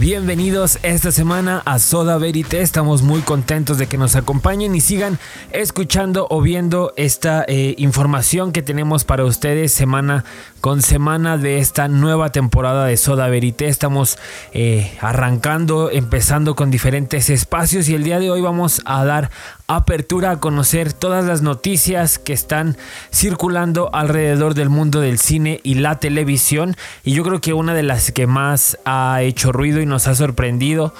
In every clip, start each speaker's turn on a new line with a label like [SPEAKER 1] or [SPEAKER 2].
[SPEAKER 1] Bienvenidos esta semana a Soda Verite. Estamos muy contentos de que nos acompañen y sigan escuchando o viendo esta eh, información que tenemos para ustedes semana con semana de esta nueva temporada de Soda Verite. Estamos eh, arrancando, empezando con diferentes espacios y el día de hoy vamos a dar apertura a conocer todas las noticias que están circulando alrededor del mundo del cine y la televisión. Y yo creo que una de las que más ha hecho ruido y nos ha sorprendido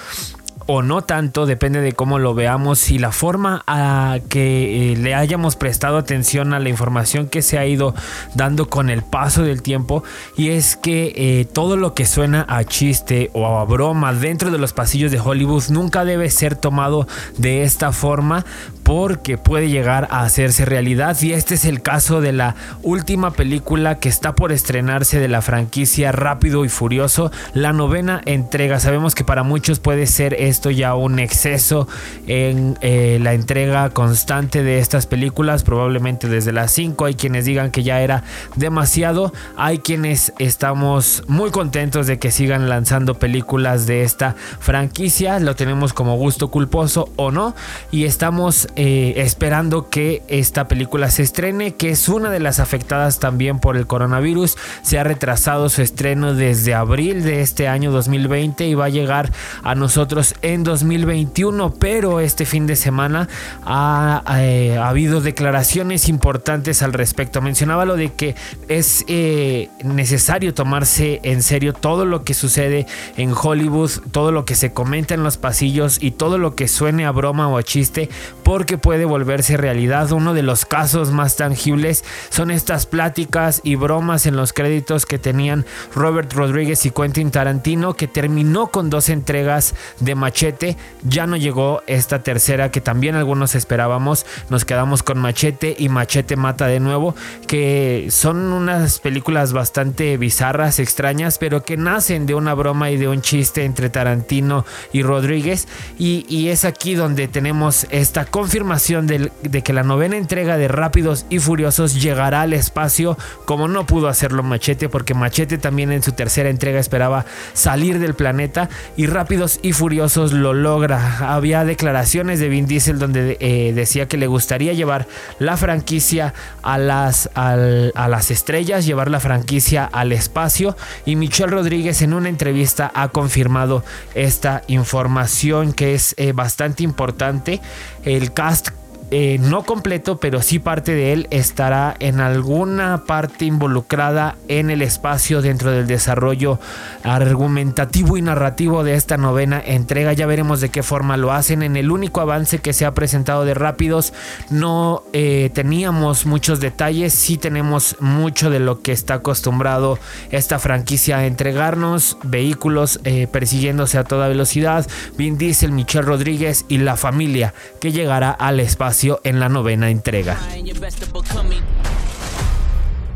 [SPEAKER 1] o no tanto, depende de cómo lo veamos y la forma a que eh, le hayamos prestado atención a la información que se ha ido dando con el paso del tiempo y es que eh, todo lo que suena a chiste o a broma dentro de los pasillos de Hollywood nunca debe ser tomado de esta forma porque puede llegar a hacerse realidad y este es el caso de la última película que está por estrenarse de la franquicia Rápido y Furioso, la novena entrega. Sabemos que para muchos puede ser esto ya un exceso en eh, la entrega constante de estas películas, probablemente desde las 5 hay quienes digan que ya era demasiado, hay quienes estamos muy contentos de que sigan lanzando películas de esta franquicia, lo tenemos como gusto culposo o no. Y estamos eh, esperando que esta película se estrene, que es una de las afectadas también por el coronavirus. Se ha retrasado su estreno desde abril de este año 2020 y va a llegar a nosotros en 2021, pero este fin de semana ha, eh, habido declaraciones importantes al respecto. Mencionaba lo de que es eh, necesario tomarse en serio todo lo que sucede en Hollywood, todo lo que se comenta en los pasillos y todo lo que suene a broma o a chiste, porque puede volverse realidad. Uno de los casos más tangibles son estas pláticas y bromas en los créditos que tenían Robert Rodríguez y Quentin Tarantino, que terminó con dos entregas de Machete. Ya no llegó esta tercera que también algunos esperábamos. Nos quedamos con Machete y Machete mata de nuevo, que son unas películas bastante bizarras, extrañas, pero que nacen de una broma y de un chiste entre Tarantino y Rodríguez. Y, es aquí donde tenemos esta confirmación de, que la novena entrega de Rápidos y Furiosos llegará al espacio como no pudo hacerlo Machete porque Machete también en su tercera entrega esperaba salir del planeta y Rápidos y Furiosos lo logra. Había declaraciones de Vin Diesel donde eh, decía que le gustaría llevar la franquicia a las, a las estrellas, llevar la franquicia al espacio y Michelle Rodríguez en una entrevista ha confirmado esta información que es eh, bastante importante. El cast eh, no completo, pero sí parte de él estará en alguna parte involucrada en el espacio dentro del desarrollo argumentativo y narrativo de esta novena entrega. Ya veremos de qué forma lo hacen. En el único avance que se ha presentado de Rápidos no eh, teníamos muchos detalles, sí tenemos mucho de lo que está acostumbrado esta franquicia a entregarnos, vehículos eh, persiguiéndose a toda velocidad, Vin Diesel, Michelle Rodríguez y la familia que llegará al espacio en la novena entrega.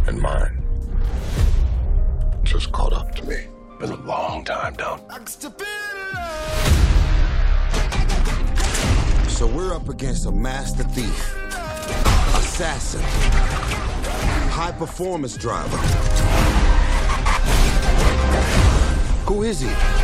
[SPEAKER 2] And mine just caught up to me. Been a long time, down.
[SPEAKER 3] So we're up against a master thief, assassin, high performance driver. Who is he?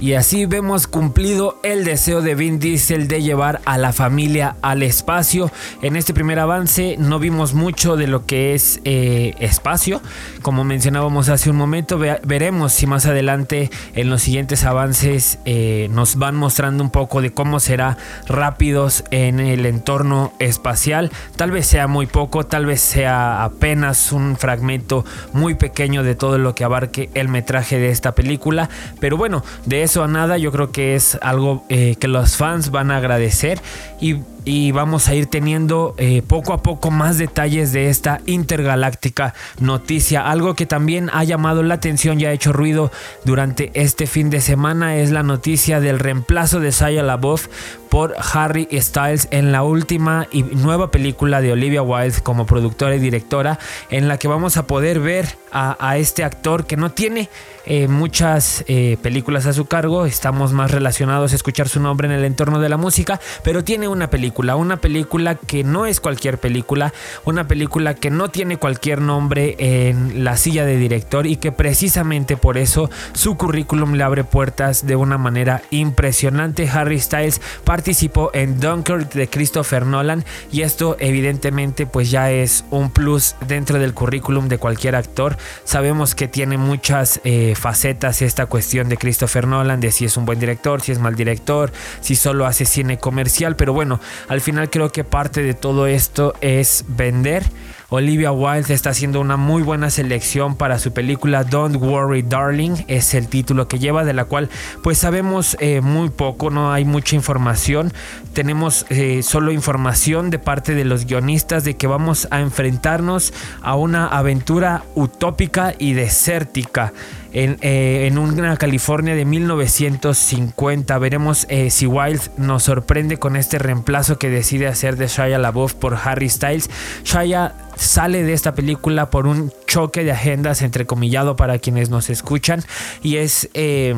[SPEAKER 1] Y así vemos cumplido el deseo de Vin Diesel de llevar a la familia al espacio. En este primer avance no vimos mucho de lo que es eh, espacio. Como mencionábamos hace un momento, veremos si más adelante en los siguientes avances eh, nos van mostrando un poco de cómo será rápidos en el entorno espacial. Tal vez sea muy poco, tal vez sea apenas un fragmento muy pequeño de todo lo que abarque el metraje de esta película. Pero bueno, de eso a nada, yo creo que es algo eh, que los fans van a agradecer. Y y vamos a ir teniendo eh, poco a poco más detalles de esta intergaláctica noticia. Algo que también ha llamado la atención y ha hecho ruido durante este fin de semana es la noticia del reemplazo de Shia LaBeouf por Harry Styles en la última y nueva película de Olivia Wilde como productora y directora en la que vamos a poder ver a, este actor que no tiene eh, muchas eh, películas a su cargo, estamos más relacionados a escuchar su nombre en el entorno de la música, pero tiene una película una película que no es cualquier película, una película que no tiene cualquier nombre en la silla de director y que precisamente por eso su currículum le abre puertas de una manera impresionante. Harry Styles participó en Dunkirk de Christopher Nolan y esto evidentemente pues ya es un plus dentro del currículum de cualquier actor. Sabemos que tiene muchas eh, facetas esta cuestión de Christopher Nolan, de si es un buen director, si es mal director, si solo hace cine comercial, pero bueno, al final creo que parte de todo esto es vender. Olivia Wilde está haciendo una muy buena selección para su película Don't Worry Darling, es el título que lleva, de la cual pues sabemos eh, muy poco, no hay mucha información, tenemos eh, solo información de parte de los guionistas de que vamos a enfrentarnos a una aventura utópica y desértica. En, eh, en, una California de 1950. Veremos si Wilde nos sorprende con este reemplazo que decide hacer de Shia LaBeouf por Harry Styles. Shia sale de esta película por un choque de agendas entrecomillado para quienes nos escuchan y es eh,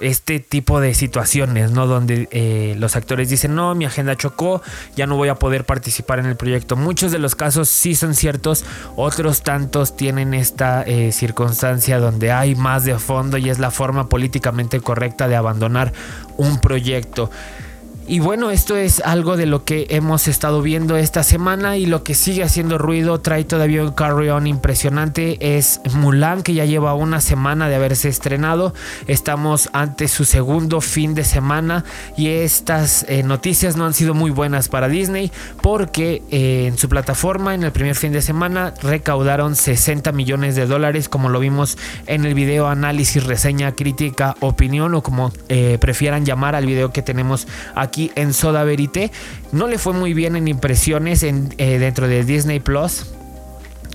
[SPEAKER 1] este tipo de situaciones, ¿no? Donde eh, los actores dicen, no, mi agenda chocó, ya no voy a poder participar en el proyecto. Muchos de los casos sí son ciertos, otros tantos tienen esta eh, circunstancia donde hay más de fondo y es la forma políticamente correcta de abandonar un proyecto. Y bueno, esto es algo de lo que hemos estado viendo esta semana y lo que sigue haciendo ruido, trae todavía un carry on impresionante, es Mulan que ya lleva una semana de haberse estrenado, estamos ante su segundo fin de semana y estas eh, noticias no han sido muy buenas para Disney porque eh, en su plataforma en el primer fin de semana recaudaron 60 millones de dólares como lo vimos en el video análisis, reseña, crítica, opinión o como eh, prefieran llamar al video que tenemos aquí en Soda Verité. No le fue muy bien en impresiones eh, dentro de Disney Plus.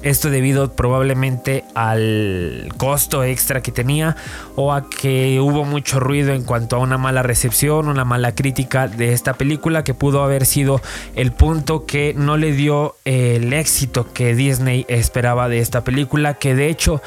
[SPEAKER 1] Esto debido probablemente al costo extra que tenía o a que hubo mucho ruido en cuanto a una mala recepción, una mala crítica de esta película que pudo haber sido el punto que no le dio el éxito que Disney esperaba de esta película, que de hecho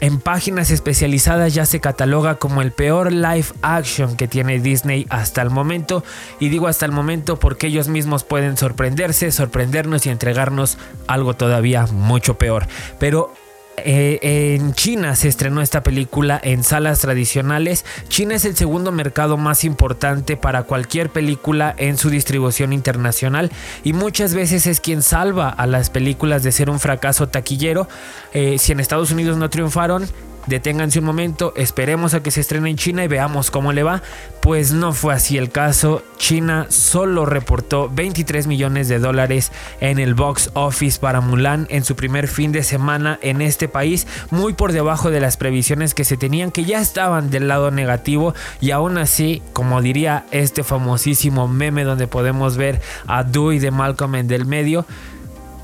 [SPEAKER 1] en páginas especializadas ya se cataloga como el peor live action que tiene Disney hasta el momento. Y digo hasta el momento porque ellos mismos pueden sorprenderse, sorprendernos y entregarnos algo todavía mucho peor. Pero eh, en China se estrenó esta película en salas tradicionales. China es el segundo mercado más importante para cualquier película en su distribución internacional y muchas veces es quien salva a las películas de ser un fracaso taquillero. Eh, si en Estados Unidos no triunfaron, deténganse un momento, esperemos a que se estrene en China y veamos cómo le va. Pues no fue así el caso. China solo reportó 23 millones de dólares en el box office para Mulan en su primer fin de semana en este país, muy por debajo de las previsiones que se tenían, que ya estaban del lado negativo y aún así, como diría este famosísimo meme donde podemos ver a Dewey de Malcolm en del medio,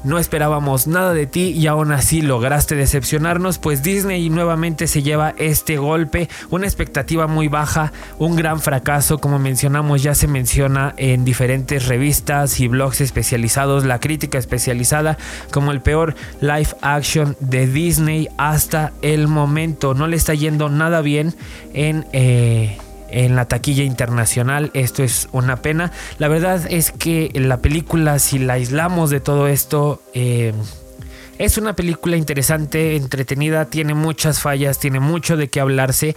[SPEAKER 1] no esperábamos nada de ti y aún así lograste decepcionarnos, pues Disney nuevamente se lleva este golpe, una expectativa muy baja, un gran fracaso, como mencionamos ya se menciona en diferentes revistas y blogs especializados, la crítica especializada como el peor live action de Disney hasta el momento. No le está yendo nada bien en... Eh, en la taquilla internacional. Esto es una pena. La verdad es que la película, si la aislamos de todo esto, eh, es una película interesante, entretenida, tiene muchas fallas, tiene mucho de qué hablarse.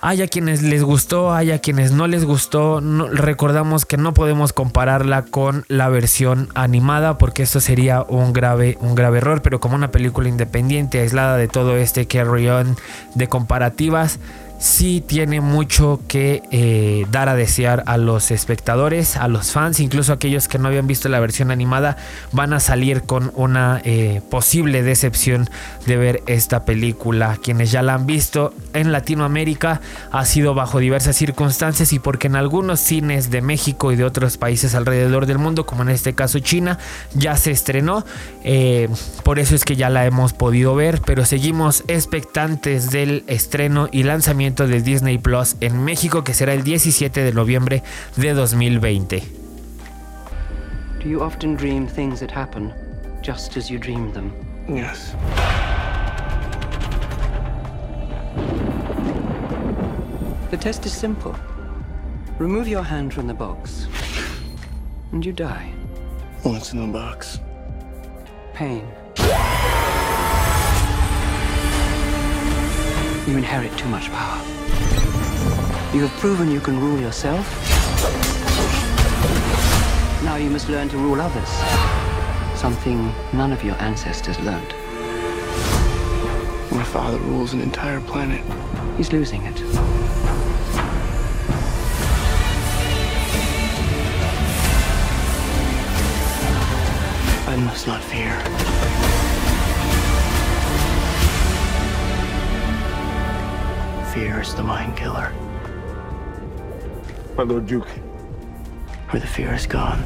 [SPEAKER 1] Hay a quienes les gustó, hay a quienes no les gustó. recordamos que no podemos compararla con la versión animada porque esto sería un grave, un grave error. Pero como una película independiente, aislada de todo este carry on de comparativas, sí tiene mucho que eh, dar a desear a los espectadores, a los fans, incluso aquellos que no habían visto la versión animada van a salir con una eh, posible decepción de ver esta película. Quienes ya la han visto en Latinoamérica ha sido bajo diversas circunstancias y porque en algunos cines de México y de otros países alrededor del mundo, como en este caso China, ya se estrenó. Eh, por eso es que ya la hemos podido ver, pero seguimos expectantes del estreno y lanzamiento de Disney Plus en México que será el 17 de noviembre de 2020.
[SPEAKER 4] Do you often dream things that happen just as you dream them?
[SPEAKER 2] Yes.
[SPEAKER 4] The test is simple. Remove your hand from the box. and you die.
[SPEAKER 5] What's in the box?
[SPEAKER 4] Pain. You inherit too much power. You have proven you can rule yourself. Now you must learn to rule others. Something none of your ancestors learned.
[SPEAKER 5] My father rules an entire planet.
[SPEAKER 4] He's losing it.
[SPEAKER 5] I must not fear. Fear is the mind killer.
[SPEAKER 2] My Lord Duke.
[SPEAKER 5] Where the fear is gone,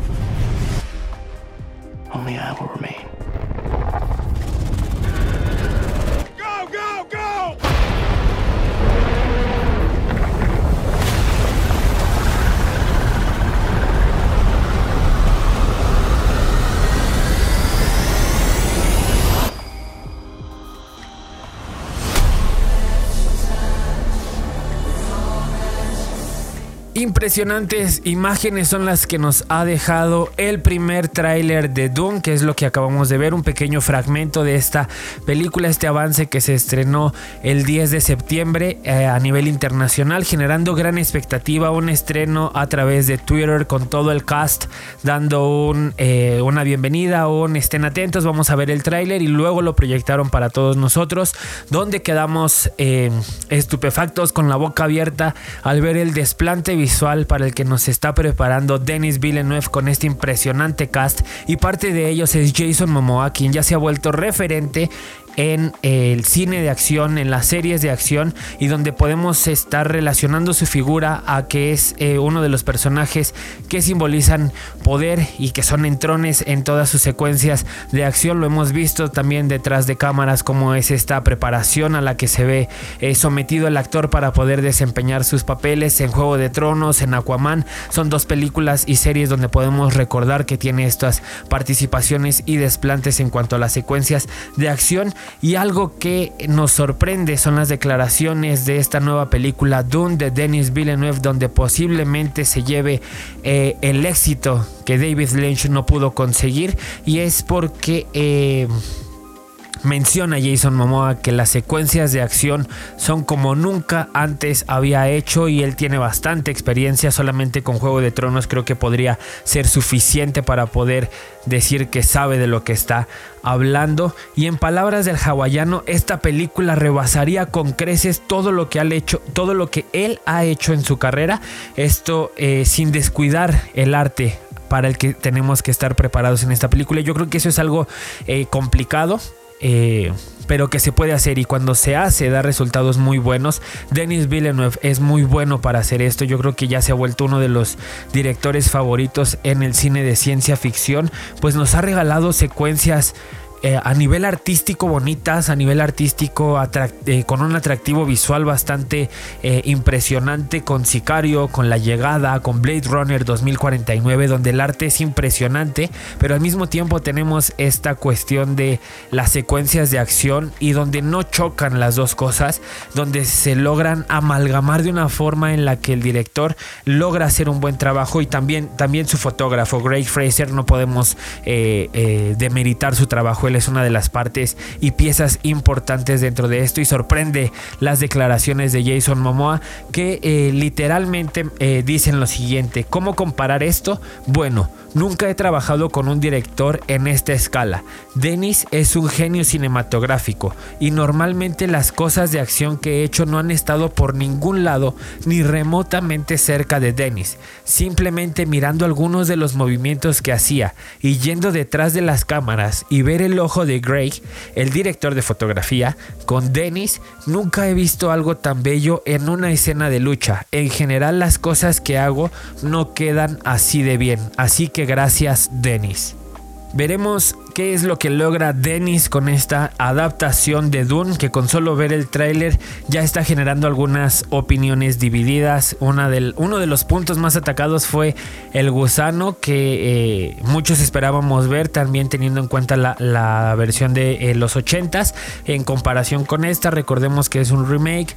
[SPEAKER 5] only I will remain.
[SPEAKER 1] Impresionantes imágenes son las que nos ha dejado el primer tráiler de Doom, que es lo que acabamos de ver, un pequeño fragmento de esta película, este avance que se estrenó el 10 de septiembre eh, a nivel internacional, generando gran expectativa, un estreno a través de Twitter con todo el cast dando un, eh, una bienvenida, un estén atentos, vamos a ver el tráiler y luego lo proyectaron para todos nosotros, donde quedamos eh, estupefactos con la boca abierta al ver el desplante visual para el que nos está preparando Denis Villeneuve con este impresionante cast. Y parte de ellos es Jason Momoa quien ya se ha vuelto referente en el cine de acción, en las series de acción y donde podemos estar relacionando su figura a que es eh, uno de los personajes que simbolizan poder y que son entrones en todas sus secuencias de acción. Lo hemos visto también detrás de cámaras como es esta preparación a la que se ve eh, sometido el actor para poder desempeñar sus papeles en Juego de Tronos, en Aquaman. Son dos películas y series donde podemos recordar que tiene estas participaciones y desplantes en cuanto a las secuencias de acción y algo que nos sorprende son las declaraciones de esta nueva película Dune de Denis Villeneuve, donde posiblemente se lleve eh, el éxito que David Lynch no pudo conseguir. Y es porque eh, menciona Jason Momoa que las secuencias de acción son como nunca antes había hecho y él tiene bastante experiencia. Solamente con Juego de Tronos creo que podría ser suficiente para poder decir que sabe de lo que está hablando. Y en palabras del hawaiano esta película rebasaría con creces todo lo que ha hecho todo lo que él ha hecho en su carrera. Esto eh, sin descuidar el arte para el que tenemos que estar preparados en esta película. Yo creo que eso es algo eh, complicado eh, pero que se puede hacer y cuando se hace da resultados muy buenos. Denis Villeneuve es muy bueno para hacer esto. Yo creo que ya se ha vuelto uno de los directores favoritos en el cine de ciencia ficción, pues nos ha regalado secuencias eh, a nivel artístico bonitas, a nivel artístico eh, con un atractivo visual bastante eh, impresionante, con Sicario, con La Llegada, con Blade Runner 2049, donde el arte es impresionante, pero al mismo tiempo tenemos esta cuestión de las secuencias de acción y donde no chocan las dos cosas, donde se logran amalgamar de una forma en la que el director logra hacer un buen trabajo y también, también su fotógrafo, Greg Fraser, no podemos demeritar su trabajo es una de las partes y piezas importantes dentro de esto y sorprende las declaraciones de Jason Momoa que eh, literalmente eh, dicen lo siguiente, ¿cómo comparar esto? Bueno, nunca he trabajado con un director en esta escala. Dennis es un genio cinematográfico y normalmente las cosas de acción que he hecho no han estado por ningún lado ni remotamente cerca de Dennis, simplemente mirando algunos de los movimientos que hacía y yendo detrás de las cámaras y ver el ojo de Greg, el director de fotografía, con Dennis, nunca he visto algo tan bello en una escena de lucha. En general las cosas que hago no quedan así de bien, así que gracias Dennis. Veremos qué es lo que logra Dennis con esta adaptación de Dune, que con solo ver el tráiler ya está generando algunas opiniones divididas. Una uno de los puntos más atacados fue el gusano, que eh, muchos esperábamos ver, también teniendo en cuenta la, la versión de eh, los 80s. En comparación con esta, recordemos que es un remake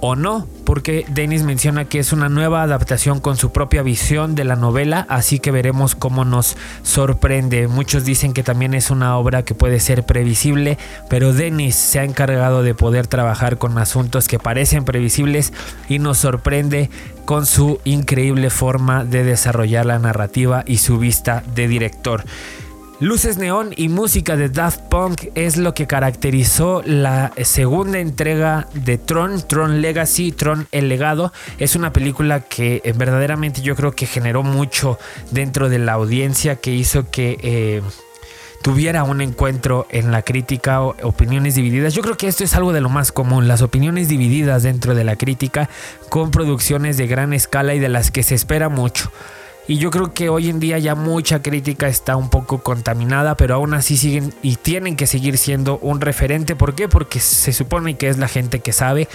[SPEAKER 1] o no, porque Dennis menciona que es una nueva adaptación con su propia visión de la novela, así que veremos cómo nos sorprende. Muchos dicen que también es una obra que puede ser previsible, pero Dennis se ha encargado de poder trabajar con asuntos que parecen previsibles y nos sorprende con su increíble forma de desarrollar la narrativa y su vista de director. Luces neón y música de Daft Punk es lo que caracterizó la segunda entrega de Tron, Tron Legacy, Tron El Legado. Es una película que eh, verdaderamente yo creo que generó mucho dentro de la audiencia, que hizo que... Eh, tuviera un encuentro en la crítica o opiniones divididas. Yo creo que esto es algo de lo más común, las opiniones divididas dentro de la crítica con producciones de gran escala y de las que se espera mucho. Y yo creo que hoy en día ya mucha crítica está un poco contaminada, pero aún así siguen y tienen que seguir siendo un referente. ¿Por qué? Porque se supone que es la gente que sabe,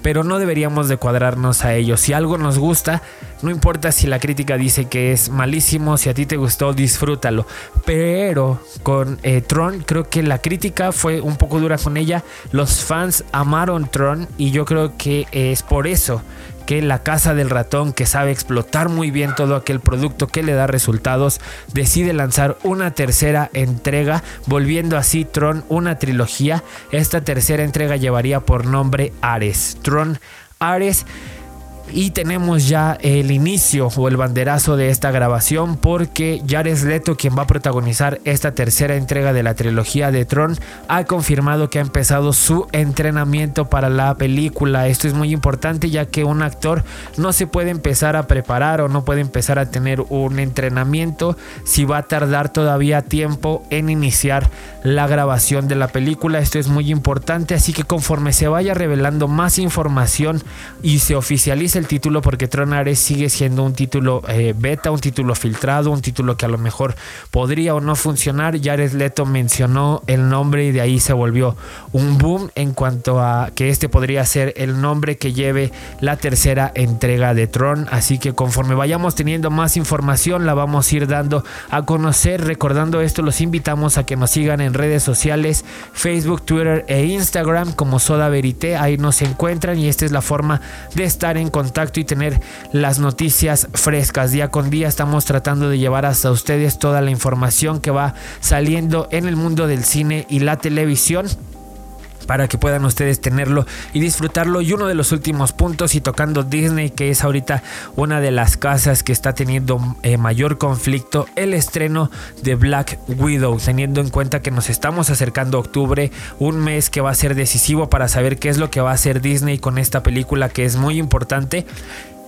[SPEAKER 1] pero no deberíamos de cuadrarnos a ellos. Si algo nos gusta, no importa si la crítica dice que es malísimo, si a ti te gustó, disfrútalo. Pero con eh, Tron creo que la crítica fue un poco dura con ella. Los fans amaron Tron y yo creo que es por eso que la casa del ratón, que sabe explotar muy bien todo aquel producto que le da resultados, decide lanzar una tercera entrega, volviendo así Tron una trilogía. Esta tercera entrega llevaría por nombre Ares. Tron Ares y tenemos ya el inicio o el banderazo de esta grabación porque Jared Leto, quien va a protagonizar esta tercera entrega de la trilogía de Tron, ha confirmado que ha empezado su entrenamiento para la película. Esto es muy importante ya que un actor no se puede empezar a preparar o no puede empezar a tener un entrenamiento si va a tardar todavía tiempo en iniciar la grabación de la película. Esto es muy importante, así que conforme se vaya revelando más información y se oficialice el título porque Tron Ares sigue siendo un título eh, beta, un título filtrado, un título que a lo mejor podría o no funcionar. Jared Leto mencionó el nombre y de ahí se volvió un boom en cuanto a que este podría ser el nombre que lleve la tercera entrega de Tron. Así que conforme vayamos teniendo más información la vamos a ir dando a conocer. Recordando esto, los invitamos a que nos sigan en redes sociales, Facebook, Twitter e Instagram como Soda Verité. Ahí nos encuentran y esta es la forma de estar en contacto y tener las noticias frescas. Día con día estamos tratando de llevar hasta ustedes toda la información que va saliendo en el mundo del cine y la televisión para que puedan ustedes tenerlo y disfrutarlo. Y uno de los últimos puntos y tocando Disney, que es ahorita una de las casas que está teniendo eh, mayor conflicto, el estreno de Black Widow, teniendo en cuenta que nos estamos acercando a octubre, un mes que va a ser decisivo para saber qué es lo que va a hacer Disney con esta película que es muy importante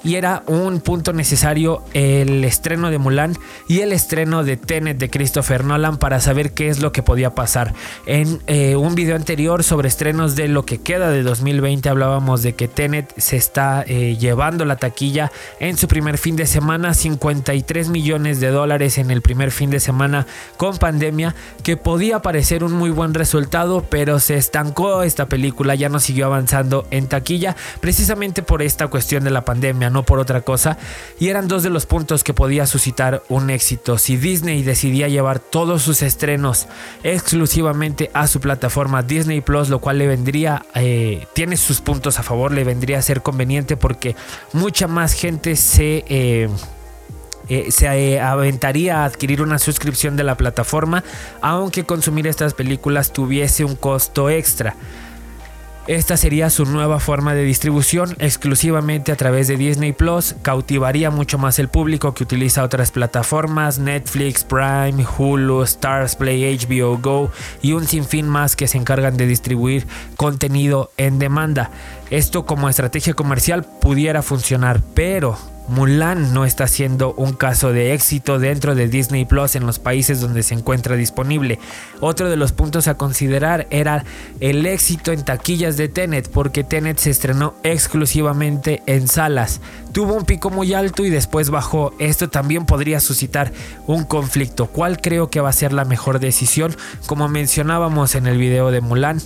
[SPEAKER 1] y era un punto necesario el estreno de Mulan y el estreno de Tenet de Christopher Nolan para saber qué es lo que podía pasar. En eh, un video anterior sobre estrenos de lo que queda de 2020 hablábamos de que Tenet se está eh, llevando la taquilla en su primer fin de semana, 53 millones de dólares en el primer fin de semana con pandemia, que podía parecer un muy buen resultado, pero se estancó esta película, ya no siguió avanzando en taquilla precisamente por esta cuestión de la pandemia no por otra cosa, y eran dos de los puntos que podía suscitar un éxito. Si Disney decidía llevar todos sus estrenos exclusivamente a su plataforma Disney Plus, lo cual le vendría, eh, tiene sus puntos a favor, le vendría a ser conveniente porque mucha más gente se... Eh, eh, se aventaría a adquirir una suscripción de la plataforma, aunque consumir estas películas tuviese un costo extra. Esta sería su nueva forma de distribución exclusivamente a través de Disney Plus. Cautivaría mucho más el público que utiliza otras plataformas, Netflix, Prime, Hulu, Stars Play, HBO Go y un sinfín más que se encargan de distribuir contenido en demanda. Esto como estrategia comercial pudiera funcionar, pero Mulan no está siendo un caso de éxito dentro de Disney Plus en los países donde se encuentra disponible. Otro de los puntos a considerar era el éxito en taquillas de Tenet, porque Tenet se estrenó exclusivamente en salas. Tuvo un pico muy alto y después bajó. Esto también podría suscitar un conflicto. ¿Cuál creo que va a ser la mejor decisión? Como mencionábamos en el video de Mulan,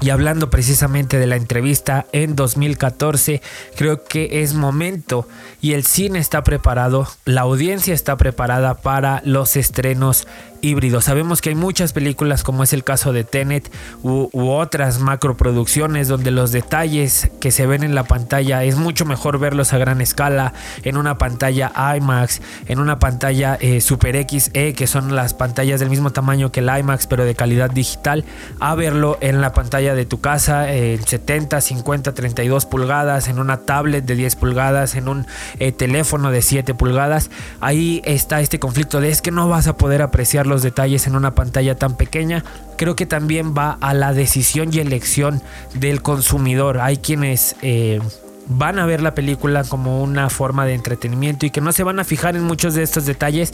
[SPEAKER 1] y hablando precisamente de la entrevista en 2014, creo que es momento y el cine está preparado, la audiencia está preparada para los estrenos híbrido. Sabemos que hay muchas películas como es el caso de Tenet u, u, otras macroproducciones donde los detalles que se ven en la pantalla es mucho mejor verlos a gran escala en una pantalla IMAX, en una pantalla eh, Super XE que son las pantallas del mismo tamaño que el IMAX pero de calidad digital a verlo en la pantalla de tu casa en 70, 50, 32 pulgadas, en una tablet de 10 pulgadas, en un eh, teléfono de 7 pulgadas. Ahí está este conflicto de es que no vas a poder apreciar los detalles en una pantalla tan pequeña. Creo que también va a la decisión y elección del consumidor. Hay quienes... Eh, van a ver la película como una forma de entretenimiento y que no se van a fijar en muchos de estos detalles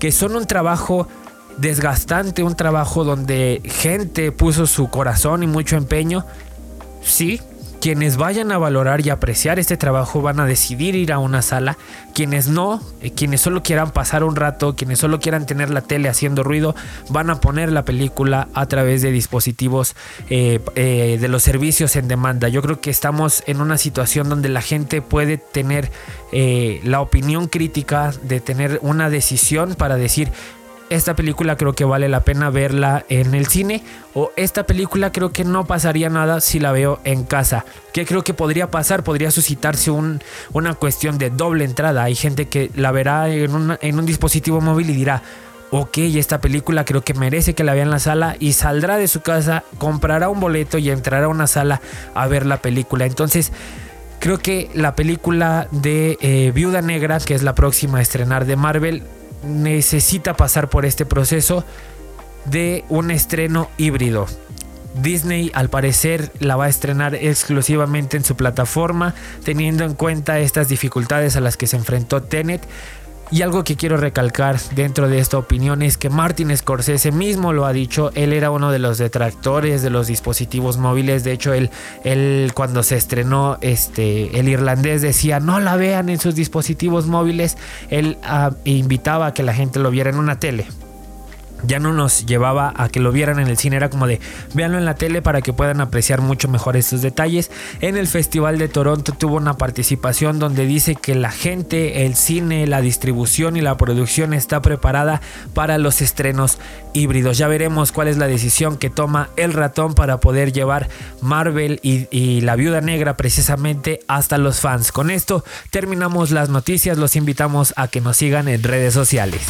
[SPEAKER 1] que son un trabajo desgastante, un trabajo donde gente puso su corazón y mucho empeño. Sí, quienes vayan a valorar y apreciar este trabajo van a decidir ir a una sala. Quienes no, eh, quienes solo quieran pasar un rato, quienes solo quieran tener la tele haciendo ruido, van a poner la película a través de dispositivos eh, eh, de los servicios en demanda. Yo creo que estamos en una situación donde la gente puede tener la opinión crítica de tener una decisión para decir esta película creo que vale la pena verla en el cine o esta película creo que no pasaría nada si la veo en casa. ¿Qué creo que podría pasar? Podría suscitarse un, una cuestión de doble entrada. Hay gente que la verá en un dispositivo móvil y dirá, ok, esta película creo que merece que la vea en la sala y saldrá de su casa, comprará un boleto y entrará a una sala a ver la película. Entonces... Creo que la película de eh, Viuda Negra, que es la próxima a estrenar de Marvel, necesita pasar por este proceso de un estreno híbrido. Disney al parecer la va a estrenar exclusivamente en su plataforma, teniendo en cuenta estas dificultades a las que se enfrentó Tenet. Y algo que quiero recalcar dentro de esta opinión es que Martin Scorsese mismo lo ha dicho, él era uno de los detractores de los dispositivos móviles, de hecho él, él cuando se estrenó este, el irlandés decía no la vean en sus dispositivos móviles, él uh, invitaba a que la gente lo viera en una tele, ya no nos llevaba a que lo vieran en el cine, era como de véanlo en la tele para que puedan apreciar mucho mejor estos detalles. En el Festival de Toronto tuvo una participación donde dice que la gente, el cine, la distribución y la producción está preparada para los estrenos híbridos. Ya veremos cuál es la decisión que toma el ratón para poder llevar Marvel y, y la viuda negra precisamente hasta los fans. Con esto terminamos las noticias, los invitamos a que nos sigan en redes sociales.